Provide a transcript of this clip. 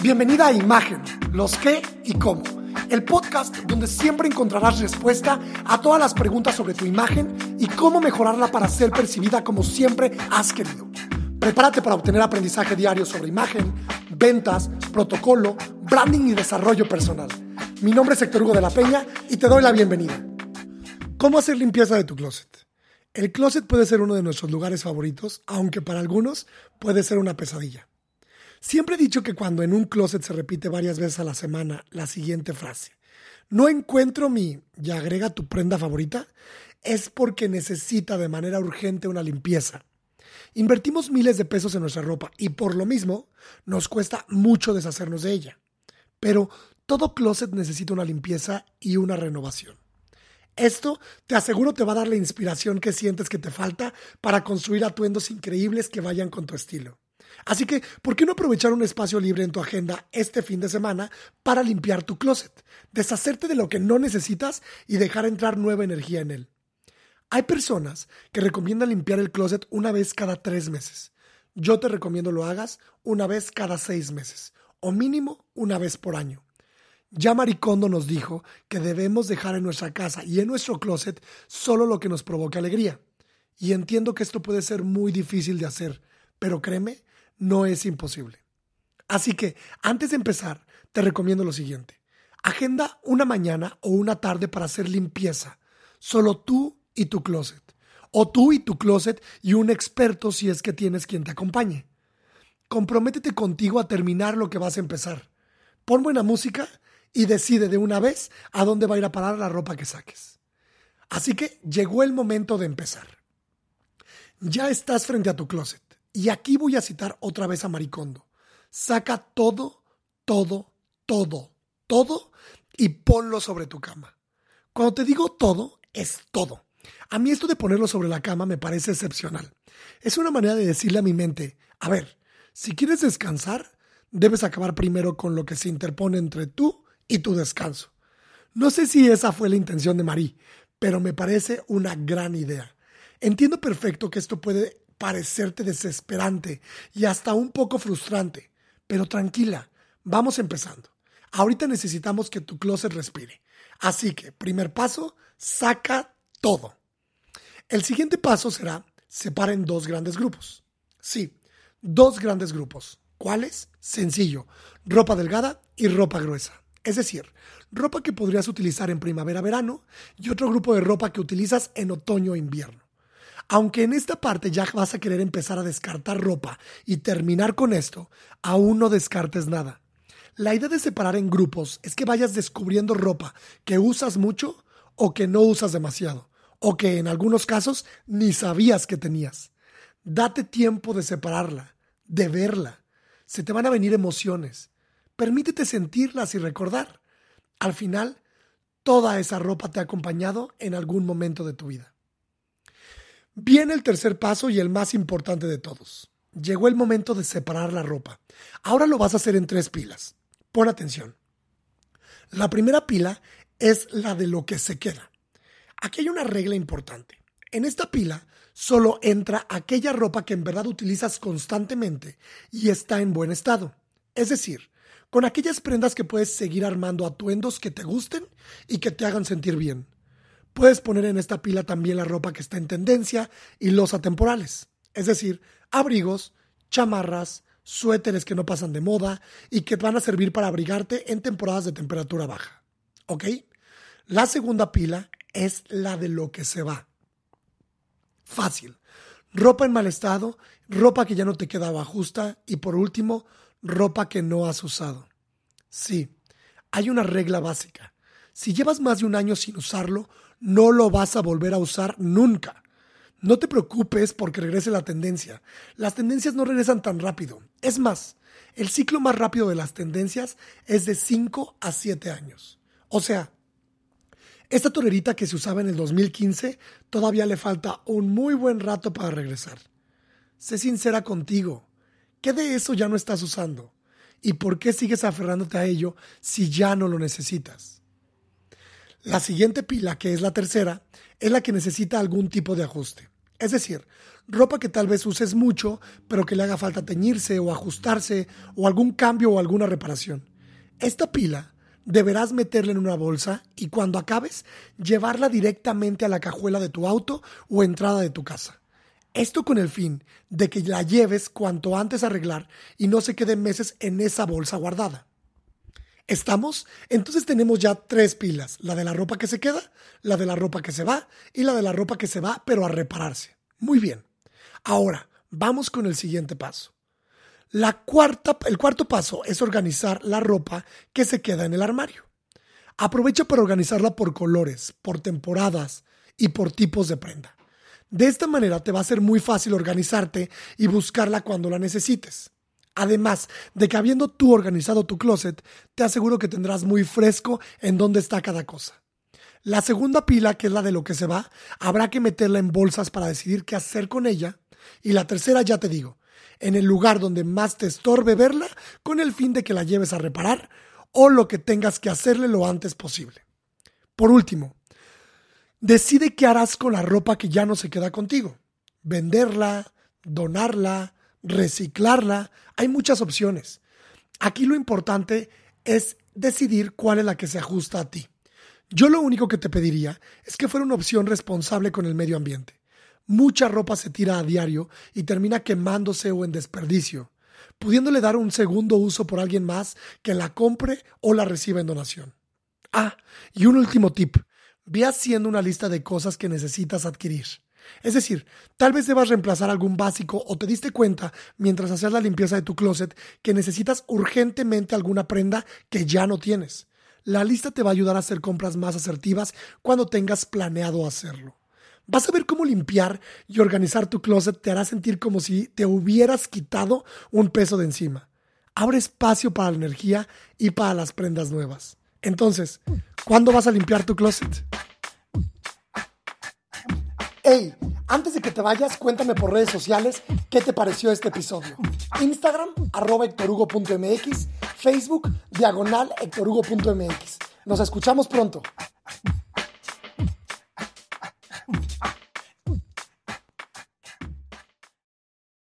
Bienvenida a Imagen, los qué y cómo. El podcast donde siempre encontrarás respuesta a todas las preguntas sobre tu imagen y cómo mejorarla para ser percibida como siempre has querido. Prepárate para obtener aprendizaje diario sobre imagen, ventas, protocolo, branding y desarrollo personal. Mi nombre es Héctor Hugo de la Peña y te doy la bienvenida. ¿Cómo hacer limpieza de tu closet? El closet puede ser uno de nuestros lugares favoritos, aunque para algunos puede ser una pesadilla. Siempre he dicho que cuando en un closet se repite varias veces a la semana la siguiente frase, no encuentro mi y agrega tu prenda favorita, es porque necesita de manera urgente una limpieza. Invertimos miles de pesos en nuestra ropa y por lo mismo nos cuesta mucho deshacernos de ella. Pero todo closet necesita una limpieza y una renovación. Esto te aseguro te va a dar la inspiración que sientes que te falta para construir atuendos increíbles que vayan con tu estilo. Así que, ¿por qué no aprovechar un espacio libre en tu agenda este fin de semana para limpiar tu closet, deshacerte de lo que no necesitas y dejar entrar nueva energía en él? Hay personas que recomiendan limpiar el closet una vez cada tres meses. Yo te recomiendo lo hagas una vez cada seis meses, o mínimo una vez por año. Ya Maricondo nos dijo que debemos dejar en nuestra casa y en nuestro closet solo lo que nos provoque alegría. Y entiendo que esto puede ser muy difícil de hacer, pero créeme, no es imposible. Así que, antes de empezar, te recomiendo lo siguiente. Agenda una mañana o una tarde para hacer limpieza. Solo tú y tu closet. O tú y tu closet y un experto si es que tienes quien te acompañe. Comprométete contigo a terminar lo que vas a empezar. Pon buena música y decide de una vez a dónde va a ir a parar la ropa que saques. Así que llegó el momento de empezar. Ya estás frente a tu closet. Y aquí voy a citar otra vez a Maricondo. Saca todo, todo, todo, todo y ponlo sobre tu cama. Cuando te digo todo, es todo. A mí esto de ponerlo sobre la cama me parece excepcional. Es una manera de decirle a mi mente, a ver, si quieres descansar, debes acabar primero con lo que se interpone entre tú y tu descanso. No sé si esa fue la intención de Marí, pero me parece una gran idea. Entiendo perfecto que esto puede parecerte desesperante y hasta un poco frustrante, pero tranquila, vamos empezando. Ahorita necesitamos que tu closet respire. Así que, primer paso, saca todo. El siguiente paso será separa en dos grandes grupos. Sí, dos grandes grupos. ¿Cuáles? Sencillo, ropa delgada y ropa gruesa. Es decir, ropa que podrías utilizar en primavera-verano y otro grupo de ropa que utilizas en otoño-invierno. Aunque en esta parte ya vas a querer empezar a descartar ropa y terminar con esto, aún no descartes nada. La idea de separar en grupos es que vayas descubriendo ropa que usas mucho o que no usas demasiado, o que en algunos casos ni sabías que tenías. Date tiempo de separarla, de verla. Se te van a venir emociones. Permítete sentirlas y recordar. Al final, toda esa ropa te ha acompañado en algún momento de tu vida. Viene el tercer paso y el más importante de todos. Llegó el momento de separar la ropa. Ahora lo vas a hacer en tres pilas. Pon atención. La primera pila es la de lo que se queda. Aquí hay una regla importante. En esta pila solo entra aquella ropa que en verdad utilizas constantemente y está en buen estado. Es decir, con aquellas prendas que puedes seguir armando atuendos que te gusten y que te hagan sentir bien. Puedes poner en esta pila también la ropa que está en tendencia y los atemporales, es decir, abrigos, chamarras, suéteres que no pasan de moda y que van a servir para abrigarte en temporadas de temperatura baja. ¿Ok? La segunda pila es la de lo que se va. Fácil. Ropa en mal estado, ropa que ya no te quedaba justa y por último, ropa que no has usado. Sí, hay una regla básica. Si llevas más de un año sin usarlo, no lo vas a volver a usar nunca. No te preocupes porque regrese la tendencia. Las tendencias no regresan tan rápido. Es más, el ciclo más rápido de las tendencias es de 5 a 7 años. O sea, esta torerita que se usaba en el 2015 todavía le falta un muy buen rato para regresar. Sé sincera contigo. ¿Qué de eso ya no estás usando? ¿Y por qué sigues aferrándote a ello si ya no lo necesitas? La siguiente pila, que es la tercera, es la que necesita algún tipo de ajuste. Es decir, ropa que tal vez uses mucho, pero que le haga falta teñirse o ajustarse o algún cambio o alguna reparación. Esta pila deberás meterla en una bolsa y cuando acabes llevarla directamente a la cajuela de tu auto o entrada de tu casa. Esto con el fin de que la lleves cuanto antes a arreglar y no se quede meses en esa bolsa guardada. ¿Estamos? Entonces tenemos ya tres pilas, la de la ropa que se queda, la de la ropa que se va y la de la ropa que se va pero a repararse. Muy bien. Ahora, vamos con el siguiente paso. La cuarta, el cuarto paso es organizar la ropa que se queda en el armario. Aprovecha para organizarla por colores, por temporadas y por tipos de prenda. De esta manera te va a ser muy fácil organizarte y buscarla cuando la necesites. Además de que habiendo tú organizado tu closet, te aseguro que tendrás muy fresco en dónde está cada cosa. La segunda pila, que es la de lo que se va, habrá que meterla en bolsas para decidir qué hacer con ella. Y la tercera, ya te digo, en el lugar donde más te estorbe verla, con el fin de que la lleves a reparar o lo que tengas que hacerle lo antes posible. Por último, decide qué harás con la ropa que ya no se queda contigo. Venderla, donarla, reciclarla, hay muchas opciones. Aquí lo importante es decidir cuál es la que se ajusta a ti. Yo lo único que te pediría es que fuera una opción responsable con el medio ambiente. Mucha ropa se tira a diario y termina quemándose o en desperdicio, pudiéndole dar un segundo uso por alguien más que la compre o la reciba en donación. Ah, y un último tip. Ve haciendo una lista de cosas que necesitas adquirir. Es decir, tal vez debas reemplazar algún básico o te diste cuenta mientras hacías la limpieza de tu closet que necesitas urgentemente alguna prenda que ya no tienes. La lista te va a ayudar a hacer compras más asertivas cuando tengas planeado hacerlo. Vas a ver cómo limpiar y organizar tu closet te hará sentir como si te hubieras quitado un peso de encima. Abre espacio para la energía y para las prendas nuevas. Entonces, ¿cuándo vas a limpiar tu closet? Hey, antes de que te vayas, cuéntame por redes sociales qué te pareció este episodio. Instagram, arroba Facebook, diagonal hectorhugo.mx. Nos escuchamos pronto.